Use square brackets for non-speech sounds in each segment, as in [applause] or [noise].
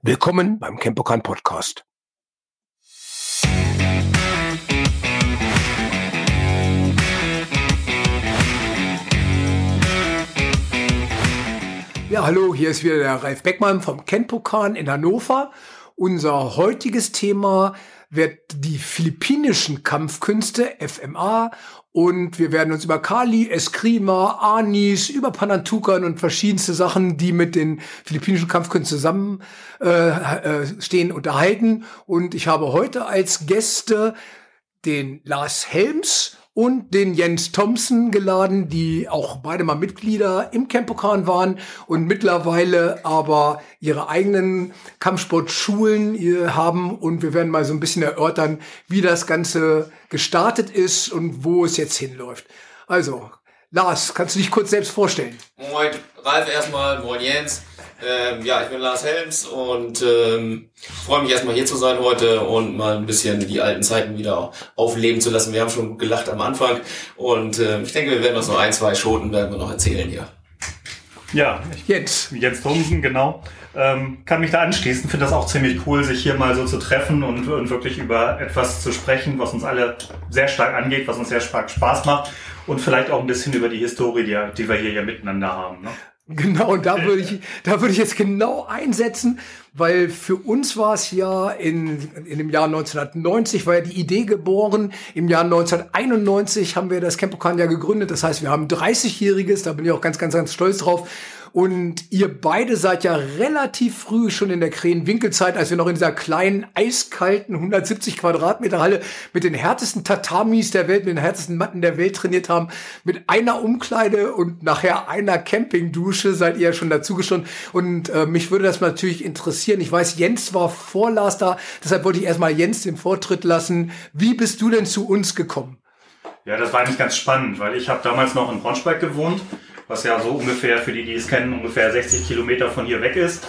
Willkommen beim Campokan Podcast. Ja, hallo, hier ist wieder der Ralf Beckmann vom Kenpokan in Hannover. Unser heutiges Thema wird die philippinischen Kampfkünste, FMA, und wir werden uns über Kali, Eskrima, Anis, über Panantukan und verschiedenste Sachen, die mit den philippinischen Kampfkünsten zusammen äh, äh, stehen, unterhalten. Und ich habe heute als Gäste den Lars Helms und den Jens Thompson geladen, die auch beide mal Mitglieder im Campokan waren und mittlerweile aber ihre eigenen Kampfsportschulen äh, haben und wir werden mal so ein bisschen erörtern, wie das Ganze gestartet ist und wo es jetzt hinläuft. Also, Lars, kannst du dich kurz selbst vorstellen? Moin, Ralf erstmal, moin Jens. Ähm, ja, ich bin Lars Helms und ähm, freue mich erstmal hier zu sein heute und mal ein bisschen die alten Zeiten wieder aufleben zu lassen. Wir haben schon gelacht am Anfang und äh, ich denke, wir werden uns noch ein, zwei Schoten werden wir noch erzählen hier. Ja, ich, Jens. Jens Thomsen, genau. Ähm, kann mich da anschließen. Finde das auch ziemlich cool, sich hier mal so zu treffen und, und wirklich über etwas zu sprechen, was uns alle sehr stark angeht, was uns sehr stark Spaß macht und vielleicht auch ein bisschen über die Historie, die, die wir hier ja miteinander haben. Ne? [laughs] Genau, und da würde ich, da würde ich jetzt genau einsetzen, weil für uns war es ja in, in dem Jahr 1990 war ja die Idee geboren. Im Jahr 1991 haben wir das Campokan ja gegründet. Das heißt, wir haben 30-jähriges, da bin ich auch ganz, ganz, ganz stolz drauf. Und ihr beide seid ja relativ früh schon in der Krähenwinkelzeit, als wir noch in dieser kleinen, eiskalten 170 Quadratmeter Halle mit den härtesten Tatamis der Welt, mit den härtesten Matten der Welt trainiert haben, mit einer Umkleide und nachher einer Campingdusche seid ihr ja schon dazugestoßen. Und äh, mich würde das natürlich interessieren. Ich weiß, Jens war vor Lars da, deshalb wollte ich erstmal Jens den Vortritt lassen. Wie bist du denn zu uns gekommen? Ja, das war eigentlich ganz spannend, weil ich habe damals noch in Braunschweig gewohnt was ja so ungefähr, für die, die es kennen, ungefähr 60 Kilometer von hier weg ist.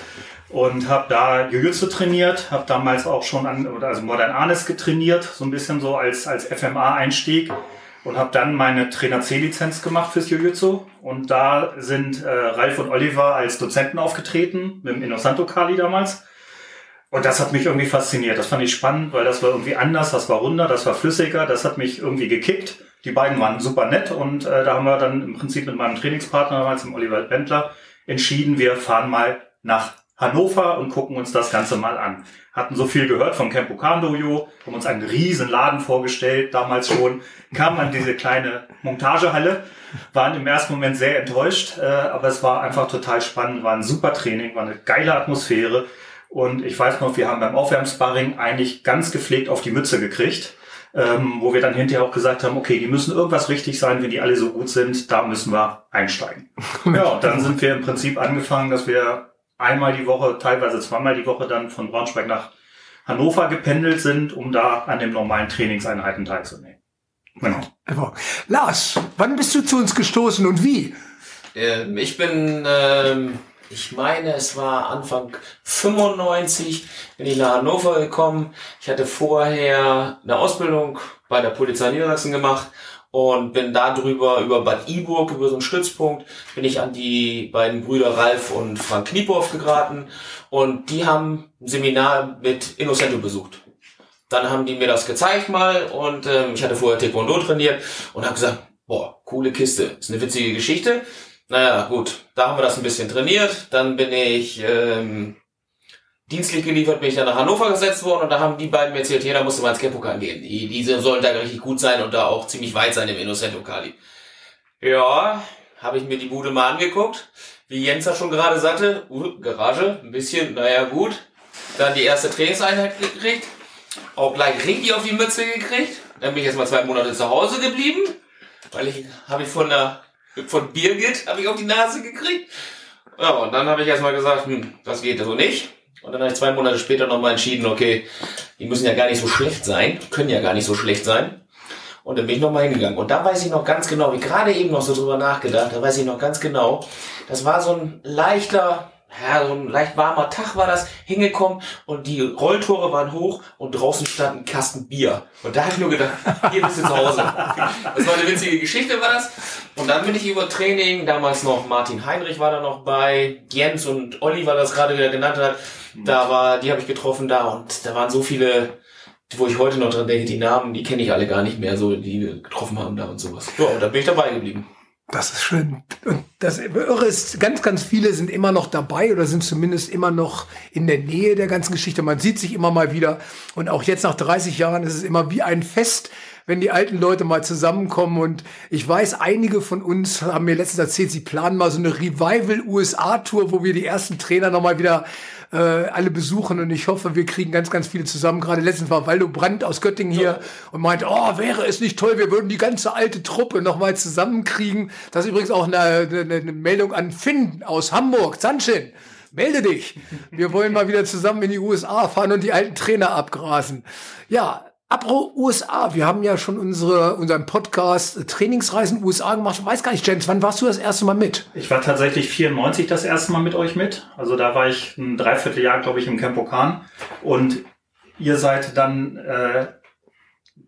Und habe da Jiu-Jitsu trainiert, habe damals auch schon an, also Modern Arnes getrainiert, so ein bisschen so als, als FMA-Einstieg und habe dann meine Trainer C-Lizenz gemacht fürs Jiu-Jitsu. Und da sind äh, Ralf und Oliver als Dozenten aufgetreten, mit dem Innocento Kali damals. Und das hat mich irgendwie fasziniert. Das fand ich spannend, weil das war irgendwie anders, das war runder, das war flüssiger, das hat mich irgendwie gekickt. Die beiden waren super nett und äh, da haben wir dann im Prinzip mit meinem Trainingspartner damals, dem Oliver Bentler, entschieden, wir fahren mal nach Hannover und gucken uns das Ganze mal an. Hatten so viel gehört vom Campo Dojo, haben uns einen riesen Laden vorgestellt, damals schon, kamen an diese kleine Montagehalle, waren im ersten Moment sehr enttäuscht, äh, aber es war einfach total spannend, war ein super Training, war eine geile Atmosphäre und ich weiß noch, wir haben beim Aufwärmsparring eigentlich ganz gepflegt auf die Mütze gekriegt ähm, wo wir dann hinterher auch gesagt haben, okay, die müssen irgendwas richtig sein, wenn die alle so gut sind, da müssen wir einsteigen. [laughs] ja, und dann sind wir im Prinzip angefangen, dass wir einmal die Woche, teilweise zweimal die Woche dann von Braunschweig nach Hannover gependelt sind, um da an den normalen Trainingseinheiten teilzunehmen. Genau. Lars, wann bist du zu uns gestoßen und wie? Ähm, ich bin ähm, ich meine, es war Anfang 95, bin ich nach Hannover gekommen. Ich hatte vorher eine Ausbildung bei der Polizei Niedersachsen gemacht und bin darüber über Bad Iburg, über so einen Stützpunkt, bin ich an die beiden Brüder Ralf und Frank Kniepow geraten und die haben ein Seminar mit Innocento besucht. Dann haben die mir das gezeigt mal und ähm, ich hatte vorher Taekwondo trainiert und habe gesagt, boah, coole Kiste, ist eine witzige Geschichte. Naja, gut, da haben wir das ein bisschen trainiert. Dann bin ich ähm, dienstlich geliefert, bin ich dann nach Hannover gesetzt worden und da haben die beiden mir erzählt, hier, da musst du mal ins Campokan gehen. Die, diese sollen da richtig gut sein und da auch ziemlich weit sein im Innocento Kali. Ja, habe ich mir die Bude mal angeguckt. Wie Jens ja schon gerade sagte, uh, Garage, ein bisschen, naja gut. Dann die erste Trainingseinheit gekriegt. Auch gleich richtig auf die Mütze gekriegt. Dann bin ich erst mal zwei Monate zu Hause geblieben, weil ich habe ich von der von Birgit habe ich auf die Nase gekriegt. Ja, und dann habe ich erstmal gesagt, hm, das geht so nicht. Und dann habe ich zwei Monate später nochmal entschieden, okay, die müssen ja gar nicht so schlecht sein, können ja gar nicht so schlecht sein. Und dann bin ich nochmal hingegangen. Und da weiß ich noch ganz genau, wie gerade eben noch so drüber nachgedacht, da weiß ich noch ganz genau, das war so ein leichter ja, so ein leicht warmer Tag war das, hingekommen und die Rolltore waren hoch und draußen stand ein Kasten Bier. Und da habe ich nur gedacht, hier bist du zu Hause. Das war eine winzige Geschichte, war das. Und dann bin ich über Training, damals noch Martin Heinrich war da noch bei, Jens und Olli, weil das gerade wieder genannt hat, da war, die habe ich getroffen da und da waren so viele, wo ich heute noch dran denke, die Namen, die kenne ich alle gar nicht mehr, so die wir getroffen haben da und sowas. Ja, und da bin ich dabei geblieben. Das ist schön. Und das Irre ist, ganz, ganz viele sind immer noch dabei oder sind zumindest immer noch in der Nähe der ganzen Geschichte. Man sieht sich immer mal wieder. Und auch jetzt nach 30 Jahren ist es immer wie ein Fest, wenn die alten Leute mal zusammenkommen. Und ich weiß, einige von uns haben mir letztens erzählt, sie planen mal so eine Revival-USA-Tour, wo wir die ersten Trainer nochmal wieder äh, alle besuchen und ich hoffe, wir kriegen ganz, ganz viele zusammen. Gerade letztens war Waldo Brandt aus Göttingen hier ja. und meinte, oh, wäre es nicht toll, wir würden die ganze alte Truppe nochmal zusammenkriegen. Das ist übrigens auch eine, eine, eine Meldung an Finn aus Hamburg, Zanschin. Melde dich. Wir wollen mal wieder zusammen in die USA fahren und die alten Trainer abgrasen. Ja, Apro USA, wir haben ja schon unsere, unseren Podcast äh, Trainingsreisen USA gemacht. Ich weiß gar nicht, James, wann warst du das erste Mal mit? Ich war tatsächlich 94 das erste Mal mit euch mit. Also da war ich ein Dreivierteljahr, glaube ich, im Camp Okan. Und ihr seid dann äh,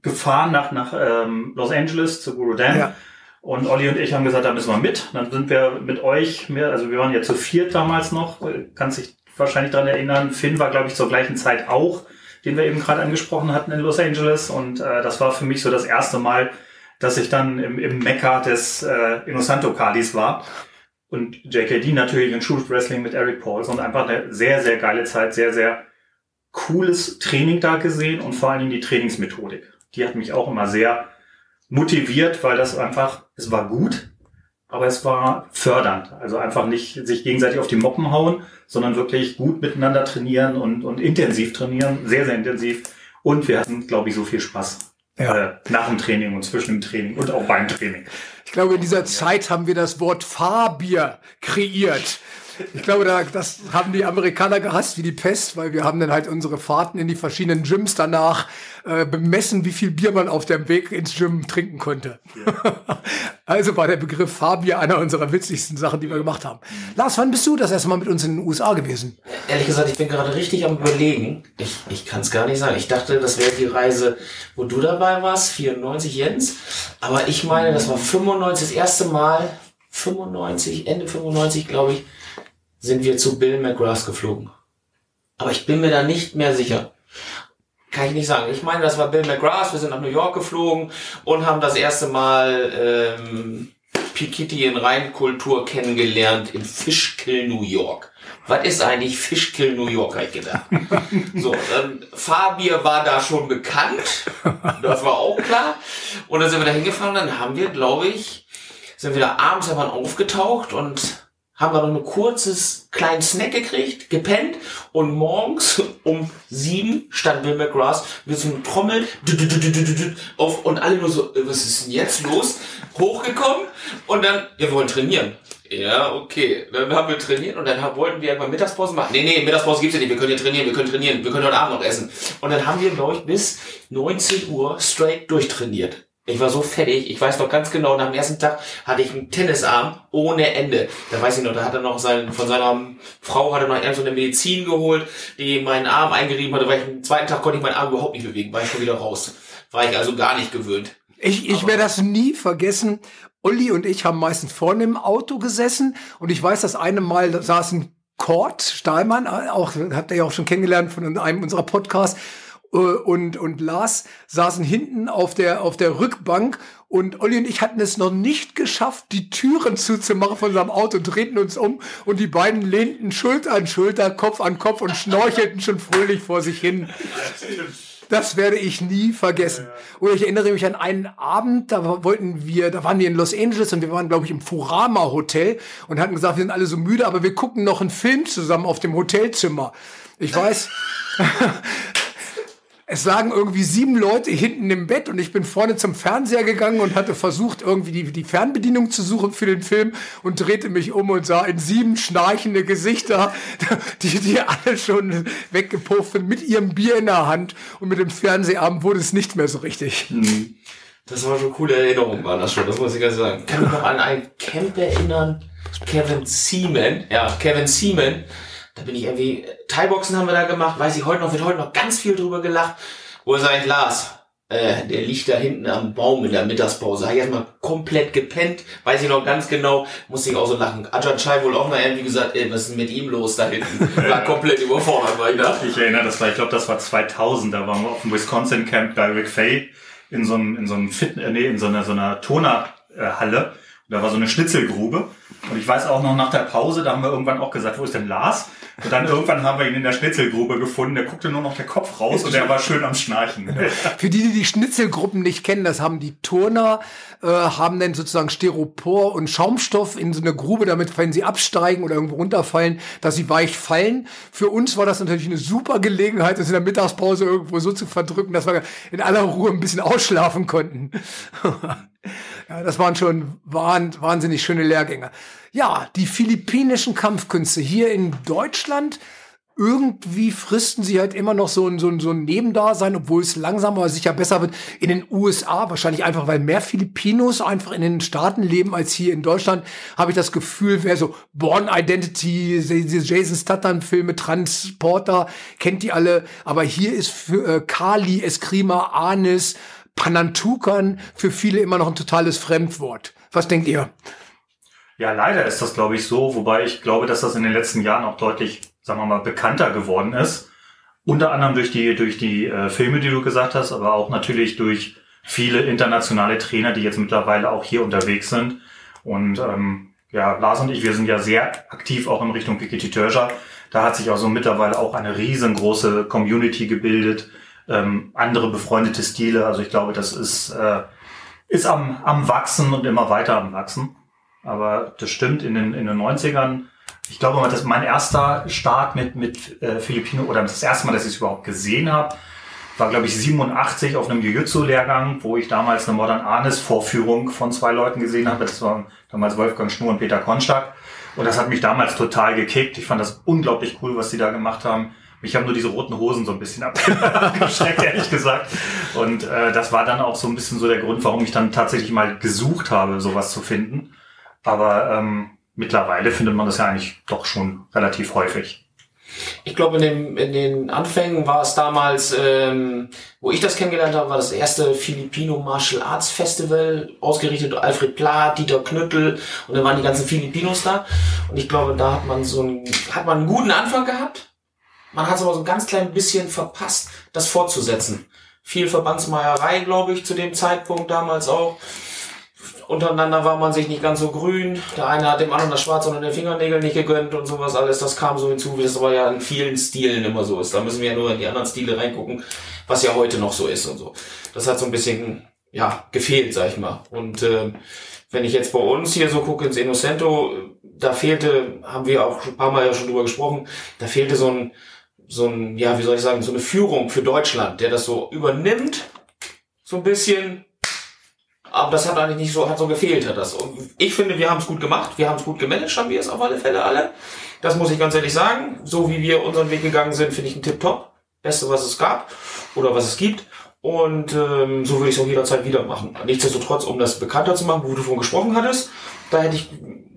gefahren nach, nach ähm, Los Angeles zu Guru Dam. Ja. Und Olli und ich haben gesagt, da müssen wir mit. Dann sind wir mit euch, also wir waren ja zu viert damals noch, kannst dich wahrscheinlich dran erinnern. Finn war, glaube ich, zur gleichen Zeit auch den wir eben gerade angesprochen hatten in Los Angeles. Und äh, das war für mich so das erste Mal, dass ich dann im, im Mekka des äh, Innocento Kalis war. Und JKD natürlich in Shoot Wrestling mit Eric Pauls und einfach eine sehr, sehr geile Zeit, sehr, sehr cooles Training da gesehen und vor allen Dingen die Trainingsmethodik. Die hat mich auch immer sehr motiviert, weil das einfach, es war gut, aber es war fördernd. Also einfach nicht sich gegenseitig auf die Moppen hauen, sondern wirklich gut miteinander trainieren und, und intensiv trainieren, sehr, sehr intensiv. Und wir hatten, glaube ich, so viel Spaß. Ja. Äh, nach dem Training und zwischen dem Training und auch beim Training. Ich glaube, in dieser Zeit haben wir das Wort Fahrbier kreiert. Ich glaube, da, das haben die Amerikaner gehasst wie die Pest, weil wir haben dann halt unsere Fahrten in die verschiedenen Gyms danach äh, bemessen, wie viel Bier man auf dem Weg ins Gym trinken konnte. Ja. [laughs] also war der Begriff Fahrbier einer unserer witzigsten Sachen, die wir gemacht haben. Lars, wann bist du das erste Mal mit uns in den USA gewesen? Ehrlich gesagt, ich bin gerade richtig am überlegen. Ich, ich kann es gar nicht sagen. Ich dachte, das wäre die Reise, wo du dabei warst, 94 Jens. Aber ich meine, das war 95 das erste Mal, 95, Ende 95, glaube ich, sind wir zu Bill McGrath geflogen. Aber ich bin mir da nicht mehr sicher. Kann ich nicht sagen. Ich meine, das war Bill McGrath. Wir sind nach New York geflogen und haben das erste Mal ähm, Piketty in Reinkultur kennengelernt in Fishkill, New York. Was ist eigentlich Fishkill, New York, habe ich gedacht. so, dann Fabier war da schon bekannt. Das war auch klar. Und dann sind wir da hingefahren. Dann haben wir, glaube ich, sind wir da abends einfach aufgetaucht und haben wir noch ein kurzes kleinen Snack gekriegt, gepennt und morgens [laughs] um sieben stand Bill McGrath mit so einem Trommel auf und alle nur so, äh, was ist denn jetzt los? Hochgekommen und dann, ja, wir wollen trainieren. Ja, okay. Dann haben wir trainiert und dann wollten wir irgendwann Mittagspause machen. Nee, nee, Mittagspause gibt's ja nicht. Wir können ja trainieren, wir können trainieren, wir können heute Abend noch essen. Und dann haben wir, glaube ich, bis 19 Uhr straight durchtrainiert. Ich war so fertig. Ich weiß noch ganz genau, nach dem ersten Tag hatte ich einen Tennisarm ohne Ende. Da weiß ich noch, da hat er noch sein, von seiner Frau hat er noch irgend so eine Medizin geholt, die meinen Arm eingerieben hatte, weil ich am zweiten Tag konnte ich meinen Arm überhaupt nicht bewegen, war ich schon wieder raus. War ich also gar nicht gewöhnt. Ich, ich werde das nie vergessen. Olli und ich haben meistens vorne im Auto gesessen und ich weiß, das eine Mal saßen Kurt Stahlmann, auch habt ihr ja auch schon kennengelernt von einem unserer Podcasts, und, und Lars saßen hinten auf der, auf der Rückbank und Olli und ich hatten es noch nicht geschafft, die Türen zuzumachen von unserem Auto, drehten uns um und die beiden lehnten Schulter an Schulter, Kopf an Kopf und schnorchelten schon fröhlich vor sich hin. Das werde ich nie vergessen. Oder ich erinnere mich an einen Abend, da wollten wir, da waren wir in Los Angeles und wir waren, glaube ich, im Furama Hotel und hatten gesagt, wir sind alle so müde, aber wir gucken noch einen Film zusammen auf dem Hotelzimmer. Ich weiß, [laughs] es lagen irgendwie sieben Leute hinten im Bett und ich bin vorne zum Fernseher gegangen und hatte versucht, irgendwie die, die Fernbedienung zu suchen für den Film und drehte mich um und sah in sieben schnarchende Gesichter, [laughs] die, die alle schon weggepufft sind, mit ihrem Bier in der Hand und mit dem Fernsehabend wurde es nicht mehr so richtig. Mhm. Das war schon eine coole Erinnerung, war das schon, das muss ich ganz sagen. Kann mich noch an ein Camp erinnern. Kevin Seaman, ja, Kevin Seaman, da bin ich irgendwie, Thai-Boxen haben wir da gemacht, weiß ich heute noch, wird heute noch ganz viel drüber gelacht, wo er sagt, Lars, äh, der liegt da hinten am Baum in der Mittagspause. Habe ich erstmal komplett gepennt. Weiß ich noch ganz genau. Musste ich auch so lachen. Ajahn Chai wohl auch mal irgendwie gesagt, ey, was ist mit ihm los da hinten? [laughs] War komplett überfordert, war ich da. Ich erinnere, das war, ich glaube, das war 2000. Da waren wir auf dem Wisconsin Camp bei Rick Fay in so einem, in so einem Fit, äh, nee, in so einer, so einer Tonerhalle. Da war so eine Schnitzelgrube. Und ich weiß auch noch nach der Pause, da haben wir irgendwann auch gesagt, wo ist denn Lars? Und dann irgendwann haben wir ihn in der Schnitzelgrube gefunden. Der guckte nur noch der Kopf raus und der war schön am Schnarchen. [laughs] Für die, die die Schnitzelgruppen nicht kennen, das haben die Turner, äh, haben dann sozusagen Styropor und Schaumstoff in so eine Grube, damit, wenn sie absteigen oder irgendwo runterfallen, dass sie weich fallen. Für uns war das natürlich eine super Gelegenheit, uns in der Mittagspause irgendwo so zu verdrücken, dass wir in aller Ruhe ein bisschen ausschlafen konnten. [laughs] ja, das waren schon wahnsinnig schöne Lehrgänge. Ja, die philippinischen Kampfkünste hier in Deutschland, irgendwie fristen sie halt immer noch so ein, so ein, so ein Nebendasein, obwohl es langsam aber sicher besser wird. In den USA, wahrscheinlich einfach, weil mehr Filipinos einfach in den Staaten leben als hier in Deutschland, habe ich das Gefühl, wer so Born Identity, Jason Statham-Filme, Transporter, kennt die alle. Aber hier ist für äh, Kali, Eskrima, Anis, Panantukan für viele immer noch ein totales Fremdwort. Was denkt ihr? Ja, leider ist das, glaube ich, so, wobei ich glaube, dass das in den letzten Jahren auch deutlich, sagen wir mal, bekannter geworden ist. Unter anderem durch die, durch die äh, Filme, die du gesagt hast, aber auch natürlich durch viele internationale Trainer, die jetzt mittlerweile auch hier unterwegs sind. Und ähm, ja, Lars und ich, wir sind ja sehr aktiv auch in Richtung Piketty Törger. Da hat sich auch so mittlerweile auch eine riesengroße Community gebildet, ähm, andere befreundete Stile. Also ich glaube, das ist, äh, ist am, am Wachsen und immer weiter am Wachsen. Aber das stimmt, in den, in den 90ern, ich glaube, das mein erster Start mit, mit äh, Filipino oder das erste Mal, dass ich es überhaupt gesehen habe, war, glaube ich, 87 auf einem Jiu-Jitsu-Lehrgang, wo ich damals eine Modern Arnis-Vorführung von zwei Leuten gesehen habe. Das waren damals Wolfgang Schnur und Peter Konstack. Und das hat mich damals total gekickt. Ich fand das unglaublich cool, was die da gemacht haben. Mich haben nur diese roten Hosen so ein bisschen [laughs] abgeschreckt, ehrlich gesagt. Und äh, das war dann auch so ein bisschen so der Grund, warum ich dann tatsächlich mal gesucht habe, sowas zu finden. Aber ähm, mittlerweile findet man das ja eigentlich doch schon relativ häufig. Ich glaube, in, dem, in den Anfängen war es damals, ähm, wo ich das kennengelernt habe, war das erste Filipino Martial Arts Festival, ausgerichtet Alfred Plath, Dieter Knüttel und dann waren die ganzen Filipinos da. Und ich glaube, da hat man so einen, hat man einen guten Anfang gehabt. Man hat es aber so ein ganz klein bisschen verpasst, das fortzusetzen. Viel Verbandsmeierei, glaube ich, zu dem Zeitpunkt damals auch untereinander war man sich nicht ganz so grün. Der eine hat dem anderen das Schwarz unter den Fingernägel nicht gegönnt und sowas alles. Das kam so hinzu, wie das aber ja in vielen Stilen immer so ist. Da müssen wir ja nur in die anderen Stile reingucken, was ja heute noch so ist und so. Das hat so ein bisschen, ja, gefehlt, sag ich mal. Und äh, wenn ich jetzt bei uns hier so gucke ins Innocento, da fehlte, haben wir auch ein paar Mal ja schon drüber gesprochen, da fehlte so ein, so ein, ja, wie soll ich sagen, so eine Führung für Deutschland, der das so übernimmt, so ein bisschen aber das hat eigentlich nicht so, hat so gefehlt, hat das. Und ich finde, wir haben es gut gemacht, wir haben es gut gemanagt, haben wir es auf alle Fälle alle. Das muss ich ganz ehrlich sagen. So wie wir unseren Weg gegangen sind, finde ich ein Tip-Top. Beste, was es gab oder was es gibt. Und ähm, so würde ich es auch jederzeit wieder machen. Nichtsdestotrotz, um das bekannter zu machen, wo du von gesprochen hattest, da hätte ich,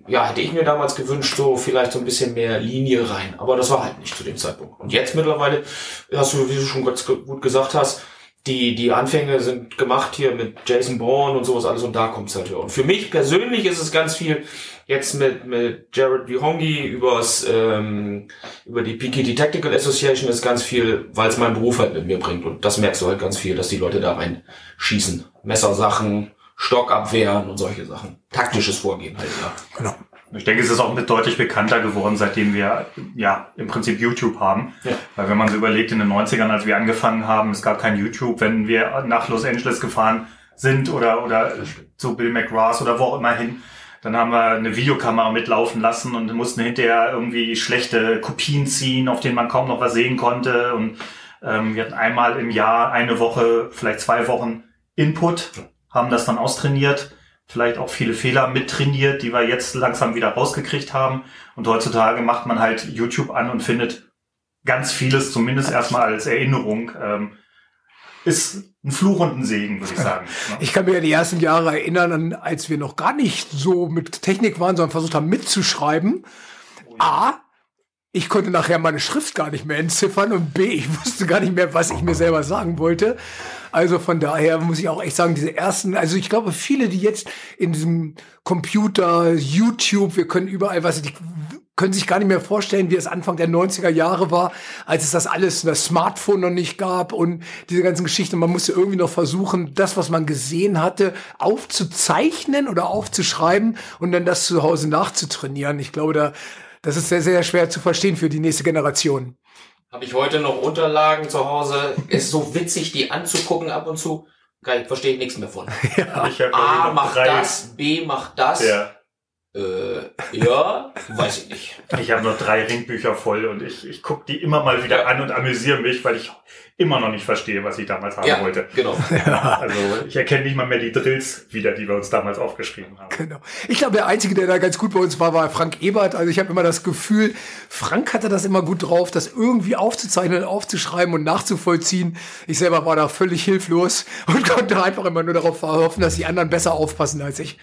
ja, hätte ich mir damals gewünscht, so vielleicht so ein bisschen mehr Linie rein. Aber das war halt nicht zu dem Zeitpunkt. Und jetzt mittlerweile, hast du, wie du schon ganz gut gesagt hast, die, die Anfänge sind gemacht hier mit Jason Bourne und sowas alles und da kommt's halt her. Und für mich persönlich ist es ganz viel jetzt mit, mit Jared Vihongi übers, ähm, über die PKT Tactical Association ist ganz viel, weil es meinen Beruf halt mit mir bringt. Und das merkst du halt ganz viel, dass die Leute da rein schießen. Messersachen, Stockabwehren und solche Sachen. Taktisches Vorgehen halt, ja. Genau. Ich denke, es ist auch mit deutlich bekannter geworden, seitdem wir ja im Prinzip YouTube haben. Ja. Weil wenn man so überlegt, in den 90ern, als wir angefangen haben, es gab kein YouTube, wenn wir nach Los Angeles gefahren sind oder, oder zu Bill McGrath oder wo auch immer hin, dann haben wir eine Videokamera mitlaufen lassen und mussten hinterher irgendwie schlechte Kopien ziehen, auf denen man kaum noch was sehen konnte. Und ähm, wir hatten einmal im Jahr eine Woche, vielleicht zwei Wochen Input, haben das dann austrainiert vielleicht auch viele Fehler mittrainiert, die wir jetzt langsam wieder rausgekriegt haben. Und heutzutage macht man halt YouTube an und findet ganz vieles, zumindest erstmal als Erinnerung. Ähm, ist ein Fluch und ein Segen, würde ich sagen. Ne? [laughs] Ich kann mich an die ersten Jahre erinnern, als wir noch gar nicht so mit Technik waren, sondern versucht haben mitzuschreiben. A, ich konnte nachher meine Schrift gar nicht mehr entziffern und B, ich wusste gar nicht mehr, was ich mir selber sagen wollte. Also von daher muss ich auch echt sagen, diese ersten, also ich glaube, viele, die jetzt in diesem Computer, YouTube, wir können überall, was die können sich gar nicht mehr vorstellen, wie es Anfang der 90er Jahre war, als es das alles, das Smartphone noch nicht gab und diese ganzen Geschichten. Man musste irgendwie noch versuchen, das, was man gesehen hatte, aufzuzeichnen oder aufzuschreiben und dann das zu Hause nachzutrainieren. Ich glaube, da, das ist sehr, sehr schwer zu verstehen für die nächste Generation. Habe ich heute noch Unterlagen zu Hause. Ist so witzig, die anzugucken ab und zu. Geil, verstehe ich nichts mehr von. [laughs] Ja. A macht das, B macht das. Ja. Äh, ja, weiß ich nicht. Ich habe noch drei Ringbücher voll und ich, ich gucke die immer mal wieder an und amüsiere mich, weil ich immer noch nicht verstehe, was ich damals haben ja, wollte. Genau. Also ich erkenne nicht mal mehr die Drills wieder, die wir uns damals aufgeschrieben haben. Genau. Ich glaube, der Einzige, der da ganz gut bei uns war, war Frank Ebert. Also ich habe immer das Gefühl, Frank hatte das immer gut drauf, das irgendwie aufzuzeichnen, aufzuschreiben und nachzuvollziehen. Ich selber war da völlig hilflos und [laughs] konnte einfach immer nur darauf hoffen, dass die anderen besser aufpassen als ich.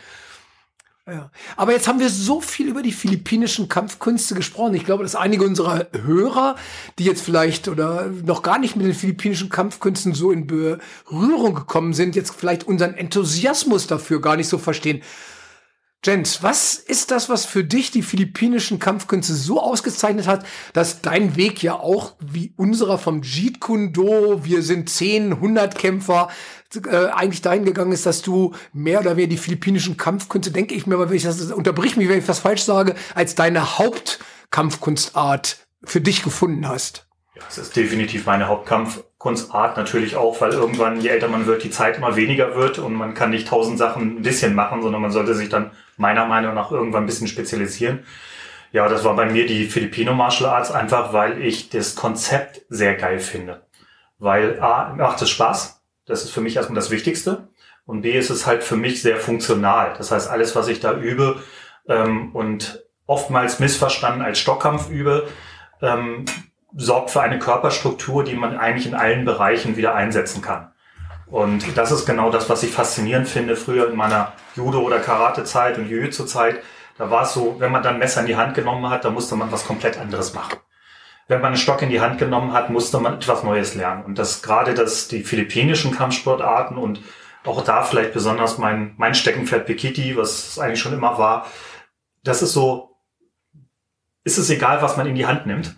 Ja. Aber jetzt haben wir so viel über die philippinischen Kampfkünste gesprochen. Ich glaube, dass einige unserer Hörer, die jetzt vielleicht oder noch gar nicht mit den philippinischen Kampfkünsten so in Berührung gekommen sind, jetzt vielleicht unseren Enthusiasmus dafür gar nicht so verstehen. Jens, was ist das, was für dich die philippinischen Kampfkünste so ausgezeichnet hat, dass dein Weg ja auch wie unserer vom Jeet Kune Do, wir sind 10, 100 Kämpfer, äh, eigentlich dahin gegangen ist, dass du mehr oder weniger die philippinischen Kampfkünste, denke ich mir, aber wenn ich das, unterbrich mich, wenn ich was falsch sage, als deine Hauptkampfkunstart für dich gefunden hast. Ja, es ist definitiv meine Hauptkampfkunstart natürlich auch, weil irgendwann, je älter man wird, die Zeit immer weniger wird und man kann nicht tausend Sachen ein bisschen machen, sondern man sollte sich dann meiner Meinung nach irgendwann ein bisschen spezialisieren. Ja, das war bei mir die Filipino Martial Arts einfach, weil ich das Konzept sehr geil finde. Weil A, macht es Spaß, das ist für mich erstmal das Wichtigste. Und B ist es halt für mich sehr funktional. Das heißt, alles, was ich da übe ähm, und oftmals missverstanden als Stockkampf übe, ähm, sorgt für eine Körperstruktur, die man eigentlich in allen Bereichen wieder einsetzen kann. Und das ist genau das, was ich faszinierend finde. Früher in meiner Judo- oder Karate-Zeit und Jiu-Jitsu-Zeit, da war es so, wenn man dann Messer in die Hand genommen hat, da musste man was komplett anderes machen wenn man einen Stock in die Hand genommen hat, musste man etwas Neues lernen. Und das gerade das, die philippinischen Kampfsportarten und auch da vielleicht besonders mein, mein Steckenpferd Pikiti, was es eigentlich schon immer war, das ist so, ist es egal, was man in die Hand nimmt.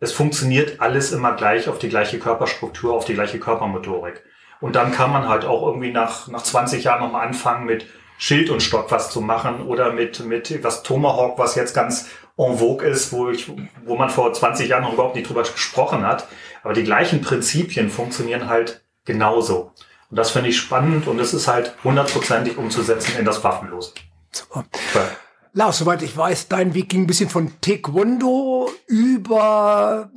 Es funktioniert alles immer gleich auf die gleiche Körperstruktur, auf die gleiche Körpermotorik. Und dann kann man halt auch irgendwie nach, nach 20 Jahren nochmal anfangen mit Schild und Stock was zu machen oder mit, mit was Tomahawk, was jetzt ganz en vogue ist, wo, ich, wo man vor 20 Jahren noch überhaupt nicht drüber gesprochen hat. Aber die gleichen Prinzipien funktionieren halt genauso. Und das finde ich spannend und es ist halt hundertprozentig umzusetzen in das Waffenlose. Super. Ja. Lars, soweit ich weiß, dein Weg ging ein bisschen von Taekwondo über,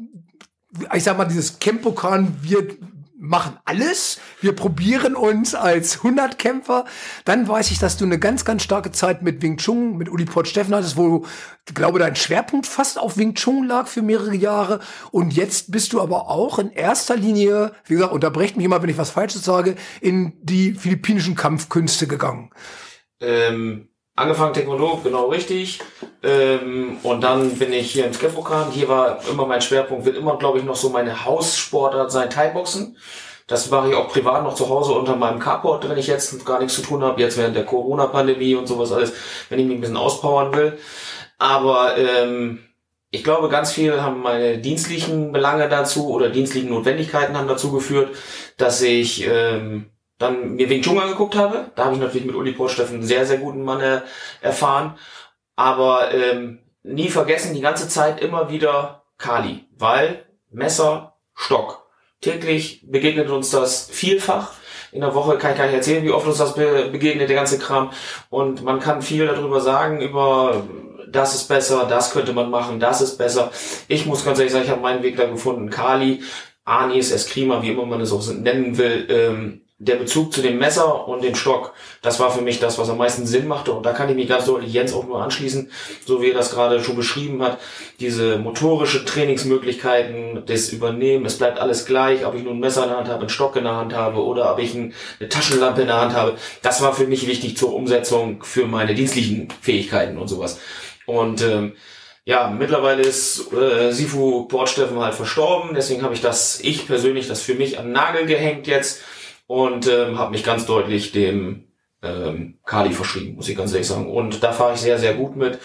ich sag mal, dieses Kempokan wird machen alles. Wir probieren uns als Hundertkämpfer. Dann weiß ich, dass du eine ganz, ganz starke Zeit mit Wing Chun, mit Uli Port Steffen hattest, wo, ich glaube, dein Schwerpunkt fast auf Wing Chun lag für mehrere Jahre. Und jetzt bist du aber auch in erster Linie, wie gesagt, unterbrecht mich immer, wenn ich was Falsches sage, in die philippinischen Kampfkünste gegangen. Ähm angefangen Taekwondo, genau richtig. Ähm, und dann bin ich hier im Skeppokan. Hier war immer mein Schwerpunkt, wird immer, glaube ich, noch so meine Haussportart sein, Thai-Boxen. Das mache ich auch privat noch zu Hause unter meinem Carport, wenn ich jetzt gar nichts zu tun habe, jetzt während der Corona-Pandemie und sowas alles, wenn ich mich ein bisschen auspowern will. Aber ähm, ich glaube, ganz viel haben meine dienstlichen Belange dazu oder dienstlichen Notwendigkeiten haben dazu geführt, dass ich ähm, dann mir Wing Chun angeguckt habe. Da habe ich natürlich mit Uli Porsteffen einen sehr, sehr guten Mann äh, erfahren. Aber ähm, nie vergessen, die ganze Zeit immer wieder Kali. Weil Messer, Stock. Täglich begegnet uns das vielfach. In der Woche kann ich gar nicht erzählen, wie oft uns das begegnet, der ganze Kram. Und man kann viel darüber sagen, über das ist besser, das könnte man machen, das ist besser. Ich muss ganz ehrlich sagen, ich habe meinen Weg da gefunden. Kali, Anis, Eskrima, wie immer man es auch nennen will, ähm, der Bezug zu dem Messer und dem Stock, das war für mich das, was am meisten Sinn machte. Und da kann ich mich ganz deutlich Jens auch nur anschließen, so wie er das gerade schon beschrieben hat. Diese motorische Trainingsmöglichkeiten, das Übernehmen, es bleibt alles gleich, ob ich nun ein Messer in der Hand habe, einen Stock in der Hand habe oder ob ich eine Taschenlampe in der Hand habe. Das war für mich wichtig zur Umsetzung für meine dienstlichen Fähigkeiten und sowas. Und ähm, ja, mittlerweile ist äh, Sifu Bordsteffen halt verstorben, deswegen habe ich das, ich persönlich, das für mich an Nagel gehängt jetzt und ähm, habe mich ganz deutlich dem ähm, Kali verschrieben, muss ich ganz ehrlich sagen. Und da fahre ich sehr, sehr gut mit.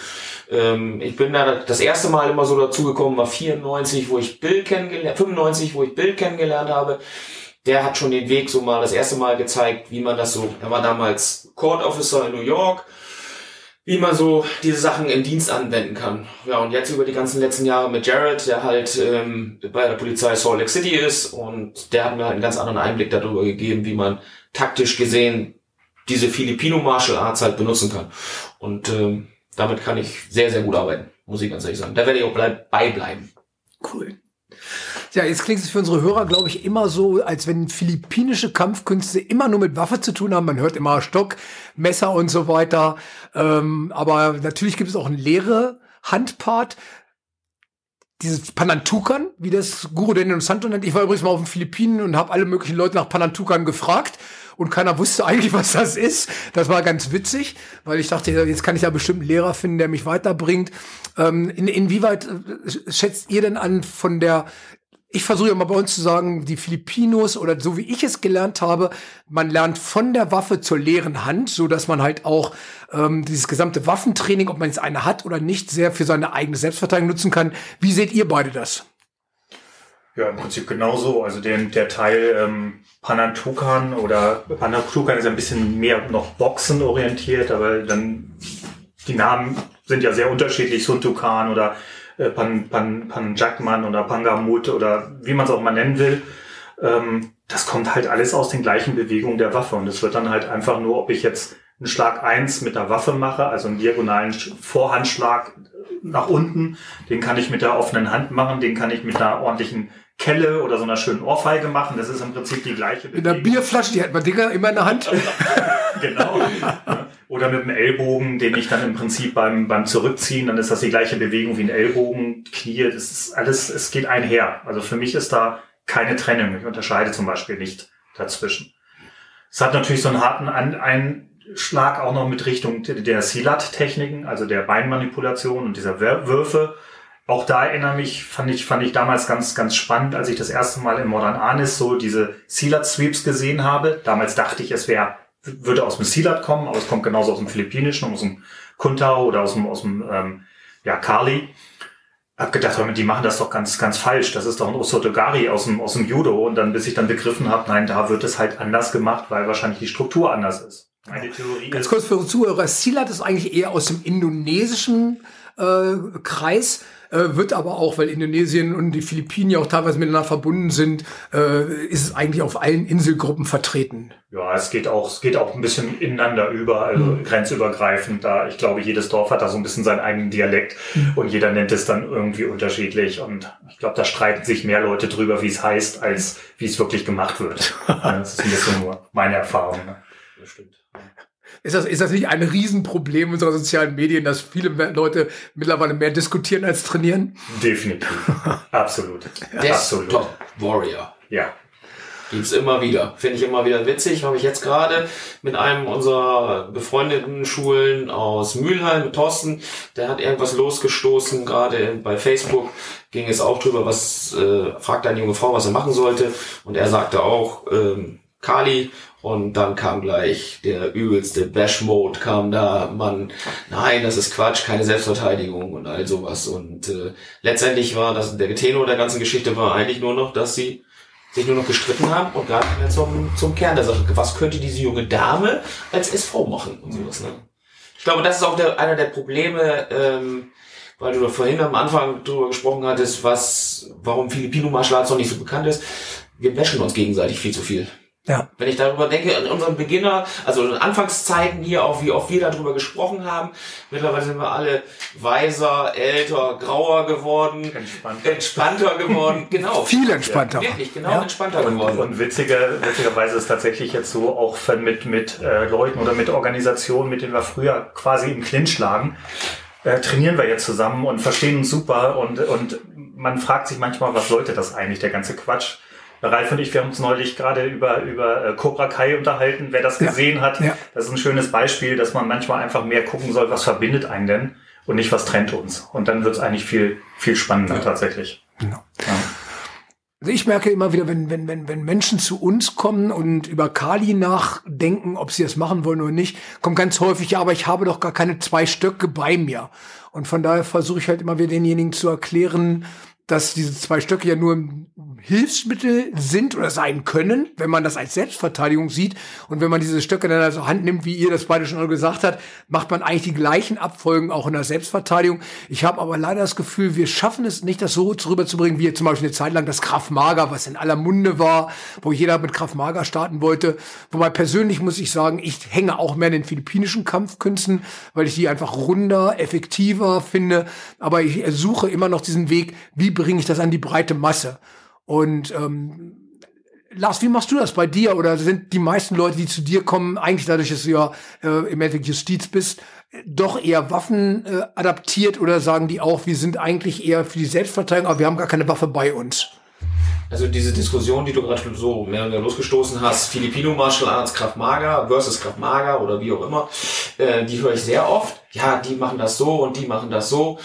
Ähm, ich bin da das erste Mal immer so dazugekommen, war 94, wo ich Bill kennengelernt, 95, wo ich Bill kennengelernt habe. Der hat schon den Weg so mal das erste Mal gezeigt, wie man das so, er war damals Court Officer in New York, wie man so diese Sachen im Dienst anwenden kann. Ja, und jetzt über die ganzen letzten Jahre mit Jared, der halt ähm, bei der Polizei Salt Lake City ist und der hat mir halt einen ganz anderen Einblick darüber gegeben, wie man taktisch gesehen diese Filipino Martial Arts halt benutzen kann. Und ähm, damit kann ich sehr, sehr gut arbeiten, muss ich ganz ehrlich sagen. Da werde ich auch bleib beibleiben. Cool. Ja, jetzt klingt es für unsere Hörer, glaube ich, immer so, als wenn philippinische Kampfkünste immer nur mit Waffe zu tun haben. Man hört immer Stock, Messer und so weiter. Ähm, aber natürlich gibt es auch einen leere Handpart. Dieses Panantukan, wie das Guru Daniel Santo nennt. Ich war übrigens mal auf den Philippinen und habe alle möglichen Leute nach Panantukan gefragt und keiner wusste eigentlich, [laughs] was das ist. Das war ganz witzig, weil ich dachte, jetzt kann ich da bestimmt einen Lehrer finden, der mich weiterbringt. Ähm, in, inwieweit äh, schätzt ihr denn an von der ich versuche ja mal bei uns zu sagen, die Filipinos oder so wie ich es gelernt habe, man lernt von der Waffe zur leeren Hand, so dass man halt auch ähm, dieses gesamte Waffentraining, ob man jetzt eine hat oder nicht, sehr für seine eigene Selbstverteidigung nutzen kann. Wie seht ihr beide das? Ja, im Prinzip genauso. Also den, der Teil ähm, Panantukan oder Panantukan ist ein bisschen mehr noch Boxen orientiert, aber dann die Namen sind ja sehr unterschiedlich, Suntukan oder äh, Pan, Pan, Panjakman oder Pangamut oder wie man es auch mal nennen will. Ähm, das kommt halt alles aus den gleichen Bewegungen der Waffe und es wird dann halt einfach nur, ob ich jetzt einen Schlag eins mit der Waffe mache, also einen diagonalen Vorhandschlag nach unten, den kann ich mit der offenen Hand machen, den kann ich mit einer ordentlichen Kelle oder so einer schönen Ohrfeige machen. Das ist im Prinzip die gleiche Bewegung. In der Bierflasche, die hat man Dinger immer in der Hand. [laughs] genau. [laughs] Oder mit dem Ellbogen, den ich dann im Prinzip beim, beim Zurückziehen, dann ist das die gleiche Bewegung wie ein Ellbogen, Knie, das ist alles, es geht einher. Also für mich ist da keine Trennung. Ich unterscheide zum Beispiel nicht dazwischen. Es hat natürlich so einen harten Einschlag auch noch mit Richtung der Silat-Techniken, also der Beinmanipulation und dieser Würfe auch da erinnere mich, fand ich, fand ich damals ganz, ganz spannend, als ich das erste Mal im Modern Anis so diese Sealat Sweeps gesehen habe. Damals dachte ich, es wäre, würde aus dem Sealat kommen, aber es kommt genauso aus dem Philippinischen, aus dem Kuntao oder aus dem, aus dem, ähm, ja, Kali. Hab gedacht, die machen das doch ganz, ganz falsch. Das ist doch ein Osotogari aus dem, aus dem Judo. Und dann, bis ich dann begriffen habe, nein, da wird es halt anders gemacht, weil wahrscheinlich die Struktur anders ist. Meine Theorie Ganz kurz für unsere Zuhörer. Silat ist eigentlich eher aus dem indonesischen äh, Kreis äh, wird aber auch, weil Indonesien und die Philippinen ja auch teilweise miteinander verbunden sind, äh, ist es eigentlich auf allen Inselgruppen vertreten. Ja, es geht auch, es geht auch ein bisschen ineinander über, also mhm. grenzübergreifend. Da ich glaube, jedes Dorf hat da so ein bisschen seinen eigenen Dialekt mhm. und jeder nennt es dann irgendwie unterschiedlich. Und ich glaube, da streiten sich mehr Leute drüber, wie es heißt, als wie es wirklich gemacht wird. [laughs] das ist ein bisschen nur meine Erfahrung. Ne? Das stimmt. Ist das, ist das nicht ein Riesenproblem unserer sozialen Medien, dass viele Leute mittlerweile mehr diskutieren als trainieren? Definitiv. [laughs] Absolut. Absolut. Top Warrior. Ja. Gibt's immer wieder. Finde ich immer wieder witzig. Habe ich jetzt gerade mit einem unserer befreundeten Schulen aus Mülheim, mit Thorsten, der hat irgendwas losgestoßen, gerade bei Facebook ging es auch drüber, was äh, fragt eine junge Frau, was er machen sollte. Und er sagte auch, ähm, Kali, und dann kam gleich der übelste Bash-Mode, kam da, man, nein, das ist Quatsch, keine Selbstverteidigung und all sowas. Und äh, letztendlich war das, der Tenor der ganzen Geschichte war eigentlich nur noch, dass sie sich nur noch gestritten haben und gar nicht mehr zum, zum Kern der Sache. Was könnte diese junge Dame als SV machen und sowas, ne? Ich glaube, das ist auch der, einer der Probleme, ähm, weil du vorhin am Anfang drüber gesprochen hattest, was, warum Filipino Martial noch nicht so bekannt ist. Wir bashen uns gegenseitig viel zu viel. Ja. Wenn ich darüber denke, an unseren Beginner, also in Anfangszeiten hier auch, wie oft wir darüber gesprochen haben, mittlerweile sind wir alle weiser, älter, grauer geworden, entspannter, entspannter geworden, [laughs] genau. Viel entspannter. Ja, wirklich, genau, ja. entspannter geworden. Und, und witziger, witzigerweise ist tatsächlich jetzt so auch mit, mit äh, Leuten oder mit Organisationen, mit denen wir früher quasi im Clinch lagen, äh, trainieren wir jetzt zusammen und verstehen uns super und, und man fragt sich manchmal, was sollte das eigentlich, der ganze Quatsch? Ralf und ich, wir haben uns neulich gerade über, über äh, Cobra Kai unterhalten. Wer das gesehen ja, hat, ja. das ist ein schönes Beispiel, dass man manchmal einfach mehr gucken soll, was verbindet einen denn und nicht, was trennt uns. Und dann wird es eigentlich viel, viel spannender ja. tatsächlich. Genau. Also ich merke immer wieder, wenn, wenn, wenn, wenn Menschen zu uns kommen und über Kali nachdenken, ob sie das machen wollen oder nicht, kommt ganz häufig, ja, aber ich habe doch gar keine zwei Stöcke bei mir. Und von daher versuche ich halt immer wieder denjenigen zu erklären, dass diese zwei Stöcke ja nur Hilfsmittel sind oder sein können, wenn man das als Selbstverteidigung sieht. Und wenn man diese Stöcke dann also Hand nimmt, wie ihr das beide schon gesagt habt, macht man eigentlich die gleichen Abfolgen auch in der Selbstverteidigung. Ich habe aber leider das Gefühl, wir schaffen es nicht, das so rüberzubringen, wie zum Beispiel eine Zeit lang das Kraft Mager, was in aller Munde war, wo jeder mit Kraft Mager starten wollte. Wobei persönlich muss ich sagen, ich hänge auch mehr in den philippinischen Kampfkünsten, weil ich die einfach runder, effektiver finde. Aber ich suche immer noch diesen Weg, wie bringe ich das an die breite Masse? Und ähm, Lars, wie machst du das bei dir? Oder sind die meisten Leute, die zu dir kommen, eigentlich dadurch, dass du ja äh, im Endeffekt Justiz bist, doch eher Waffen äh, adaptiert oder sagen die auch, wir sind eigentlich eher für die Selbstverteidigung, aber wir haben gar keine Waffe bei uns? Also diese Diskussion, die du gerade so mehr oder weniger losgestoßen hast, Filipino Martial Arts Kraft Mager versus Kraft Mager oder wie auch immer, äh, die höre ich sehr oft. Ja, die machen das so und die machen das so.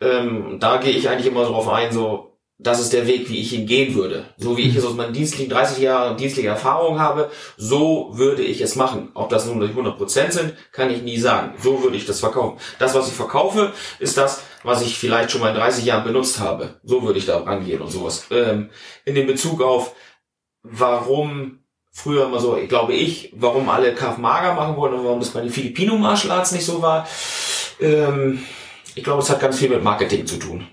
Ähm, da gehe ich eigentlich immer darauf ein, so das ist der Weg, wie ich ihn gehen würde. So wie ich es aus meinen dienstlichen 30 Jahren dienstliche Erfahrung habe, so würde ich es machen. Ob das nun 100 Prozent sind, kann ich nie sagen. So würde ich das verkaufen. Das, was ich verkaufe, ist das, was ich vielleicht schon mal in 30 Jahren benutzt habe. So würde ich da rangehen und sowas. Ähm, in dem Bezug auf, warum früher immer so, glaube ich, warum alle Kaf Mager machen wollen und warum das bei den Filipino Martial Arts nicht so war. Ähm, ich glaube, es hat ganz viel mit Marketing zu tun.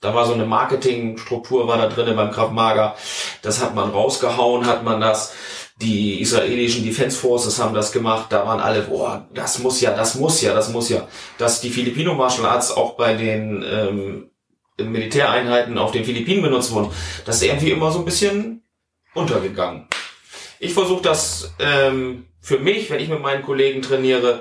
Da war so eine Marketingstruktur war da drinnen beim Krav Maga. Das hat man rausgehauen, hat man das. Die israelischen Defense Forces haben das gemacht. Da waren alle, boah, das muss ja, das muss ja, das muss ja. Dass die Filipino Martial Arts auch bei den ähm, Militäreinheiten auf den Philippinen benutzt wurden, das ist irgendwie immer so ein bisschen untergegangen. Ich versuche das ähm, für mich, wenn ich mit meinen Kollegen trainiere,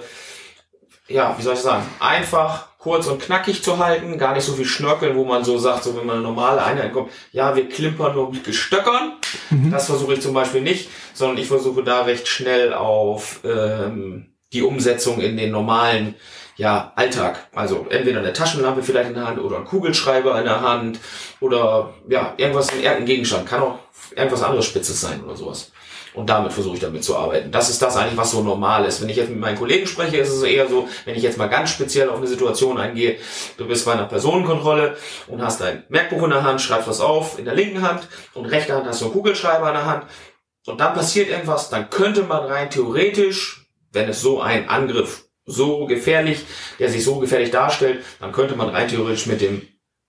ja, wie soll ich sagen, einfach kurz und knackig zu halten, gar nicht so viel schnörkeln, wo man so sagt, so wenn man eine normale Einheit kommt, ja, wir klimpern nur mit Gestöckern. Mhm. Das versuche ich zum Beispiel nicht, sondern ich versuche da recht schnell auf ähm, die Umsetzung in den normalen ja, Alltag. Also entweder eine Taschenlampe vielleicht in der Hand oder ein Kugelschreiber in der Hand oder ja, irgendwas in irgendeinem Gegenstand. Kann auch irgendwas anderes Spitzes sein oder sowas. Und damit versuche ich damit zu arbeiten. Das ist das eigentlich, was so normal ist. Wenn ich jetzt mit meinen Kollegen spreche, ist es eher so, wenn ich jetzt mal ganz speziell auf eine Situation eingehe, du bist bei einer Personenkontrolle und hast dein Merkbuch in der Hand, schreibst was auf in der linken Hand und rechter Hand hast du einen Kugelschreiber in der Hand und dann passiert irgendwas, dann könnte man rein theoretisch, wenn es so ein Angriff so gefährlich, der sich so gefährlich darstellt, dann könnte man rein theoretisch mit dem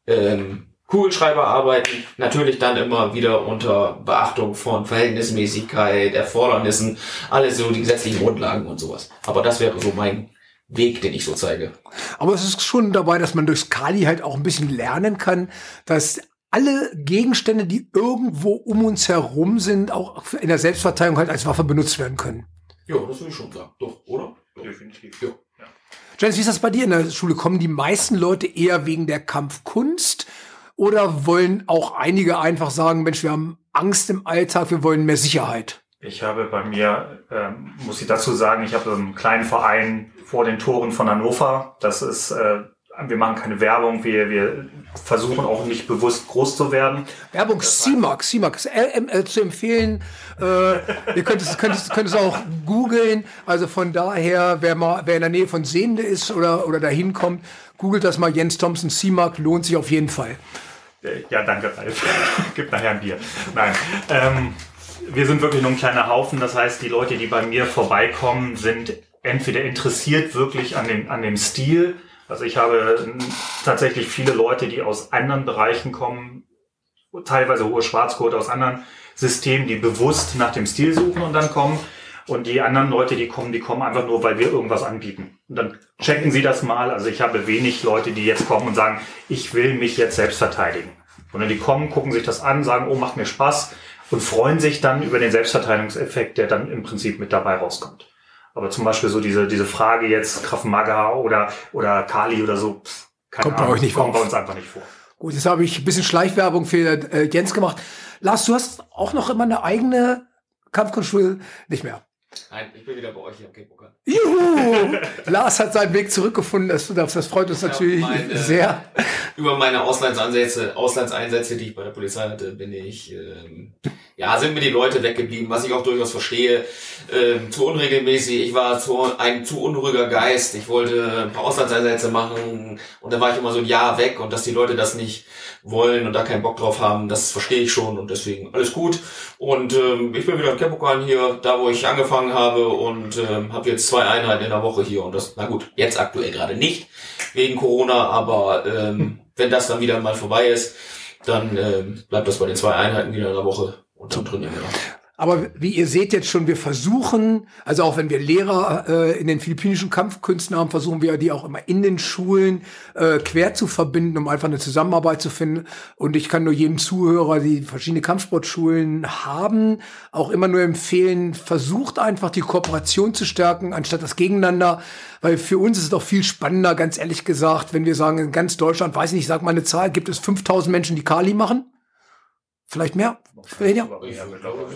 ähm, Kugelschreiber arbeiten, natürlich dann immer wieder unter Beachtung von Verhältnismäßigkeit, Erfordernissen, alles so die gesetzlichen Grundlagen und sowas. Aber das wäre so mein Weg, den ich so zeige. Aber es ist schon dabei, dass man durch Kali halt auch ein bisschen lernen kann, dass alle Gegenstände, die irgendwo um uns herum sind, auch in der Selbstverteidigung halt als Waffe benutzt werden können. Ja, das würde ich schon sagen. Doch, oder? Definitiv. Ja. Jens, wie ist das bei dir in der Schule? Kommen die meisten Leute eher wegen der Kampfkunst oder wollen auch einige einfach sagen, Mensch, wir haben Angst im Alltag, wir wollen mehr Sicherheit? Ich habe bei mir, ähm, muss ich dazu sagen, ich habe einen kleinen Verein vor den Toren von Hannover. Das ist, äh, wir machen keine Werbung, wir, wir versuchen auch nicht bewusst groß zu werden. Werbung CIMAC, CIMAC äh, zu empfehlen. Äh, ihr könnt es, könnt, es, könnt es auch googeln. Also von daher, wer mal, wer in der Nähe von Sehende ist oder, oder dahin kommt, googelt das mal Jens Thompson CIMAC, lohnt sich auf jeden Fall. Ja, danke, Ralf. [laughs] Gib nachher ein Bier. Nein. Ähm, wir sind wirklich nur ein kleiner Haufen. Das heißt, die Leute, die bei mir vorbeikommen, sind entweder interessiert wirklich an dem, an dem Stil. Also ich habe tatsächlich viele Leute, die aus anderen Bereichen kommen, teilweise hohe Schwarzgurte aus anderen Systemen, die bewusst nach dem Stil suchen und dann kommen. Und die anderen Leute, die kommen, die kommen einfach nur, weil wir irgendwas anbieten. Und dann checken sie das mal. Also ich habe wenig Leute, die jetzt kommen und sagen, ich will mich jetzt selbst verteidigen. Und dann die kommen, gucken sich das an, sagen, oh, macht mir Spaß und freuen sich dann über den Selbstverteidigungseffekt, der dann im Prinzip mit dabei rauskommt. Aber zum Beispiel so diese, diese Frage jetzt, Krav Maga oder, oder Kali oder so, pff, keine Kommt bei Ahnung, euch nicht kommt vor. bei uns einfach nicht vor. Gut, jetzt habe ich ein bisschen Schleichwerbung für äh, Jens gemacht. Lars, du hast auch noch immer eine eigene Kampfkunstschule? Nicht mehr. Nein, ich bin wieder bei euch hier am Kickbookern. Juhu! Lars hat seinen Weg zurückgefunden. Das, das freut uns natürlich meine- sehr. Über meine Auslandseinsätze, Auslandseinsätze, die ich bei der Polizei hatte, bin ich, ähm, ja, sind mir die Leute weggeblieben, was ich auch durchaus verstehe. Ähm, zu unregelmäßig, ich war zu, ein zu unruhiger Geist, ich wollte ein paar Auslandseinsätze machen und dann war ich immer so ein Jahr weg und dass die Leute das nicht wollen und da keinen Bock drauf haben, das verstehe ich schon und deswegen alles gut. Und ähm, ich bin wieder in Kepokan hier, da wo ich angefangen habe und ähm, habe jetzt zwei Einheiten in der Woche hier und das, na gut, jetzt aktuell gerade nicht wegen Corona, aber ähm, [laughs] wenn das dann wieder mal vorbei ist, dann ähm, bleibt das bei den zwei Einheiten wieder in der Woche und dann trainieren wir. Aber wie ihr seht jetzt schon, wir versuchen, also auch wenn wir Lehrer äh, in den philippinischen Kampfkünsten haben, versuchen wir die auch immer in den Schulen äh, quer zu verbinden, um einfach eine Zusammenarbeit zu finden. Und ich kann nur jedem Zuhörer, die verschiedene Kampfsportschulen haben, auch immer nur empfehlen, versucht einfach die Kooperation zu stärken, anstatt das Gegeneinander. Weil für uns ist es doch viel spannender, ganz ehrlich gesagt, wenn wir sagen, in ganz Deutschland, weiß ich nicht, sag mal eine Zahl, gibt es 5000 Menschen, die Kali machen? Vielleicht mehr? Weniger?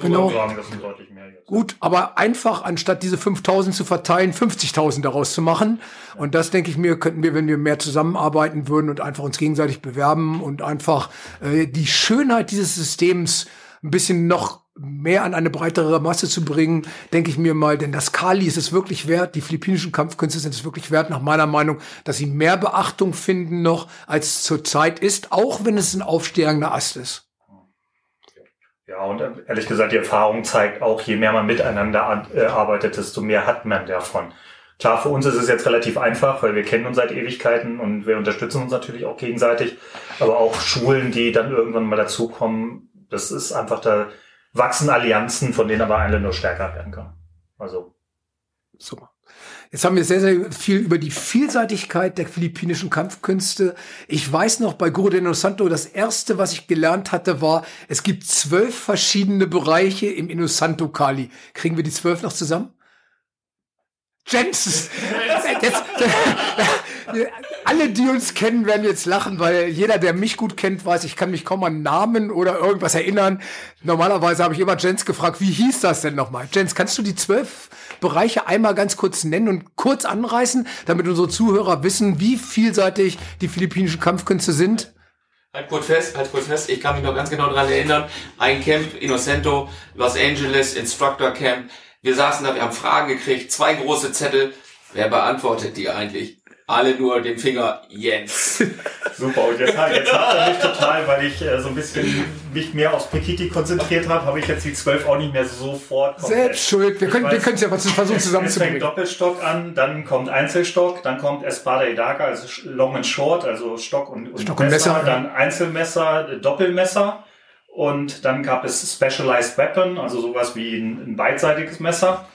Genau. Mehr jetzt. Gut, aber einfach anstatt diese 5000 zu verteilen, 50.000 daraus zu machen. Und das denke ich mir, könnten wir, wenn wir mehr zusammenarbeiten würden und einfach uns gegenseitig bewerben und einfach äh, die Schönheit dieses Systems ein bisschen noch mehr an eine breitere Masse zu bringen, denke ich mir mal, denn das Kali ist es wirklich wert, die philippinischen Kampfkünste sind es wirklich wert, nach meiner Meinung, dass sie mehr Beachtung finden noch, als es zurzeit ist, auch wenn es ein aufsteigender Ast ist. Ja, und äh, ehrlich gesagt, die Erfahrung zeigt auch, je mehr man miteinander an- äh, arbeitet, desto mehr hat man davon. Klar, für uns ist es jetzt relativ einfach, weil wir kennen uns seit Ewigkeiten und wir unterstützen uns natürlich auch gegenseitig. Aber auch Schulen, die dann irgendwann mal dazukommen, das ist einfach, da wachsen Allianzen, von denen aber eine nur stärker werden kann. Also, Super. Jetzt haben wir sehr, sehr viel über die Vielseitigkeit der philippinischen Kampfkünste. Ich weiß noch, bei Guru de Santo, das erste, was ich gelernt hatte, war, es gibt zwölf verschiedene Bereiche im Inosanto Kali. Kriegen wir die zwölf noch zusammen? Jens, jetzt, [laughs] alle, die uns kennen, werden jetzt lachen, weil jeder, der mich gut kennt, weiß, ich kann mich kaum an Namen oder irgendwas erinnern. Normalerweise habe ich immer Jens gefragt, wie hieß das denn nochmal? Jens, kannst du die zwölf Bereiche einmal ganz kurz nennen und kurz anreißen, damit unsere Zuhörer wissen, wie vielseitig die philippinischen Kampfkünste sind? Halt kurz fest, halt kurz fest, ich kann mich noch ganz genau daran erinnern. Ein Camp, Innocento, Los Angeles, Instructor Camp. Wir saßen da, wir haben Fragen gekriegt, zwei große Zettel. Wer beantwortet die eigentlich? Alle nur den Finger Jens. [laughs] super. Und jetzt, jetzt habt ihr mich total, weil ich äh, so ein bisschen mich mehr aufs Pekiti konzentriert habe, habe ich jetzt die zwölf auch nicht mehr sofort. komplett. Selbst schuld. Wir können, es ja versuchen Es fängt zusammenzubringen. Doppelstock an, dann kommt Einzelstock, dann kommt Espada Edaka, also Long and Short, also Stock und, und, Stock und Messer, ja. dann Einzelmesser, äh, Doppelmesser und dann gab es Specialized Weapon, also sowas wie ein, ein beidseitiges Messer.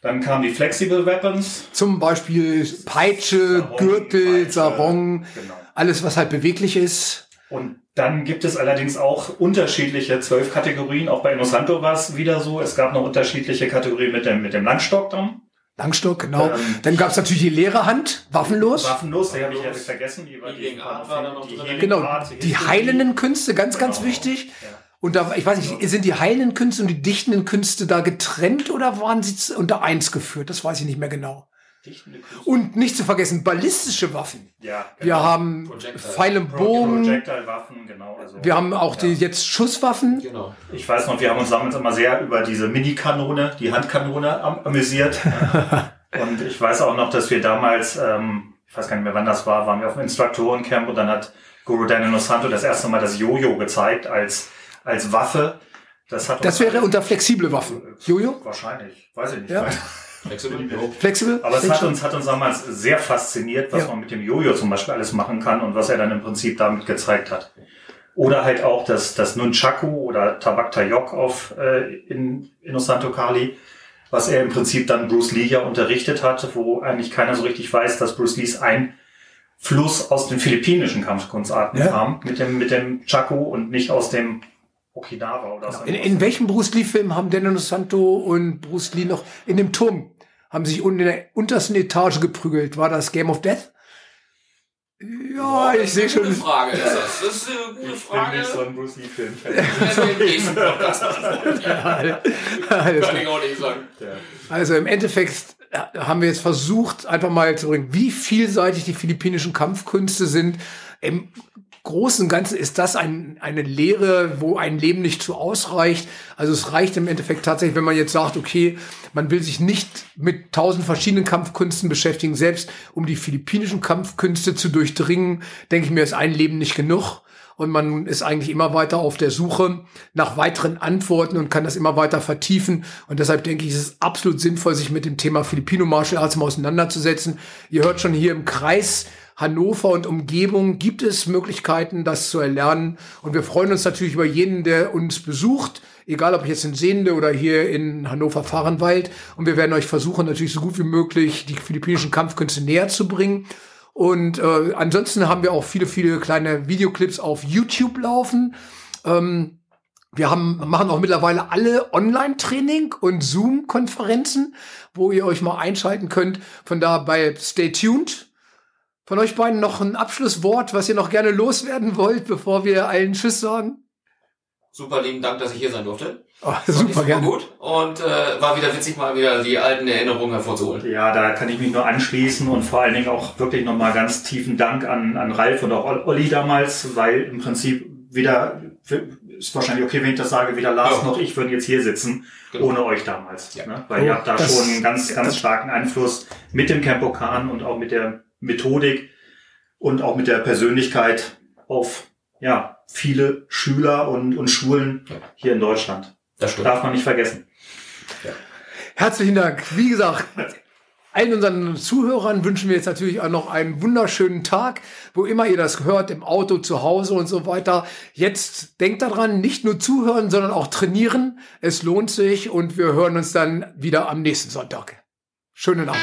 Dann kamen die Flexible Weapons. Zum Beispiel Peitsche, Sarong, Gürtel, Peitsche, Sarong, Genau. alles, was halt beweglich ist. Und dann gibt es allerdings auch unterschiedliche zwölf Kategorien. Auch bei Inosanto war es wieder so. Es gab noch unterschiedliche Kategorien mit dem, mit dem Langstock dann. Langstock, genau. Ähm, Dann gab es natürlich die leere Hand, waffenlos. Waffenlos, die habe ich ehrlich vergessen. Die, noch drin. Healing Genau, die heilenden Künste, ganz, ganz Genau. wichtig. Ja. Und da, ich weiß nicht, sind die heilenden Künste und die dichtenden Künste da getrennt oder waren sie unter eins geführt? Das weiß ich nicht mehr genau. Und nicht zu vergessen, ballistische Waffen. Ja, Wir haben Projectile. Pfeil und Bogen. Projectile-Waffen, genau. Also, Wir haben auch die ja. jetzt Schusswaffen. Genau. Ich weiß noch, wir haben uns damals immer sehr über diese Mini-Kanone, die Handkanone am amüsiert. [laughs] und ich weiß auch noch, dass wir damals, ähm, ich weiß gar nicht mehr, wann das war, waren wir auf dem Instruktorencamp und dann hat Guru Daniel Santo das erste Mal das Jojo gezeigt als, als Waffe. Das, hat Das wäre unter flexible Waffen. Jojo? Wahrscheinlich, weiß ich nicht. Ja. Flexible. Flexibel? Aber es hat uns, hat uns damals sehr fasziniert, was Ja. man mit dem Jojo zum Beispiel alles machen kann und was er dann im Prinzip damit gezeigt hat. Oder halt auch das, das Nunchaku oder Tabak Tayok auf, äh, in Innocento Kali, was er im Prinzip dann Bruce Lee ja unterrichtet hat, wo eigentlich keiner so richtig weiß, dass Bruce Lees Einfluss aus den philippinischen Kampfkunstarten Ja. kam, mit dem, mit dem Chaku und nicht aus dem Okinawa oder so. In, in welchem Bruce Lee-Film haben Dennis Santo und Bruce Lee noch in dem Turm, haben sich unten in der untersten Etage geprügelt? War das Game of Death? Ja, ich sehe schon. Gute Frage ist das. Das ist eine gute ich Frage. bin nicht so ein Bruce. [laughs] Ja, [laughs] Alles Kann ich auch nicht sagen. Also im Endeffekt haben wir jetzt versucht, einfach mal zu bringen, wie vielseitig die philippinischen Kampfkünste sind. Im Großen und Ganzen ist das ein, eine Lehre, wo ein Leben nicht zu ausreicht. Also es reicht im Endeffekt tatsächlich, wenn man jetzt sagt, okay, man will sich nicht mit tausend verschiedenen Kampfkünsten beschäftigen, selbst um die philippinischen Kampfkünste zu durchdringen, denke ich mir, ist ein Leben nicht genug. Und man ist eigentlich immer weiter auf der Suche nach weiteren Antworten und kann das immer weiter vertiefen. Und deshalb denke ich, es ist absolut sinnvoll, sich mit dem Thema Filipino Martial Arts mal auseinanderzusetzen. Ihr hört schon hier im Kreis Hannover und Umgebung gibt es Möglichkeiten, das zu erlernen. Und wir freuen uns natürlich über jeden, der uns besucht, egal ob jetzt in Sehende oder hier in Hannover Fahrenwald. Und wir werden euch versuchen, natürlich so gut wie möglich die philippinischen Kampfkünste näher zu bringen. Und äh, ansonsten haben wir auch viele, viele kleine Videoclips auf YouTube laufen. Ähm, wir haben, machen auch mittlerweile alle Online-Training und Zoom-Konferenzen, wo ihr euch mal einschalten könnt. Von dabei stay tuned. Von euch beiden noch ein Abschlusswort, was ihr noch gerne loswerden wollt, bevor wir allen Tschüss sagen. Super lieben Dank, dass ich hier sein durfte. Oh, super gerne. gut. Und äh, war wieder witzig, mal wieder die alten Erinnerungen hervorzuholen. Ja, da kann ich mich nur anschließen und vor allen Dingen auch wirklich nochmal ganz tiefen Dank an, an Ralf und auch Olli damals, weil im Prinzip weder, ist wahrscheinlich okay, wenn ich das sage, weder Lars Ja. noch ich würden jetzt hier sitzen, Genau. ohne euch damals. Ja. Ne? Weil Oh, ihr habt da das- schon einen ganz, ganz starken Einfluss mit dem Campokan und auch mit der Methodik und auch mit der Persönlichkeit auf ja, viele Schüler und, und Schulen Ja. hier in Deutschland. Das stimmt. Darf man nicht vergessen. Herzlichen Dank. Wie gesagt, allen unseren Zuhörern wünschen wir jetzt natürlich auch noch einen wunderschönen Tag, wo immer ihr das hört, im Auto, zu Hause und so weiter. Jetzt denkt daran, nicht nur zuhören, sondern auch trainieren. Es lohnt sich und wir hören uns dann wieder am nächsten Sonntag. Schönen Abend.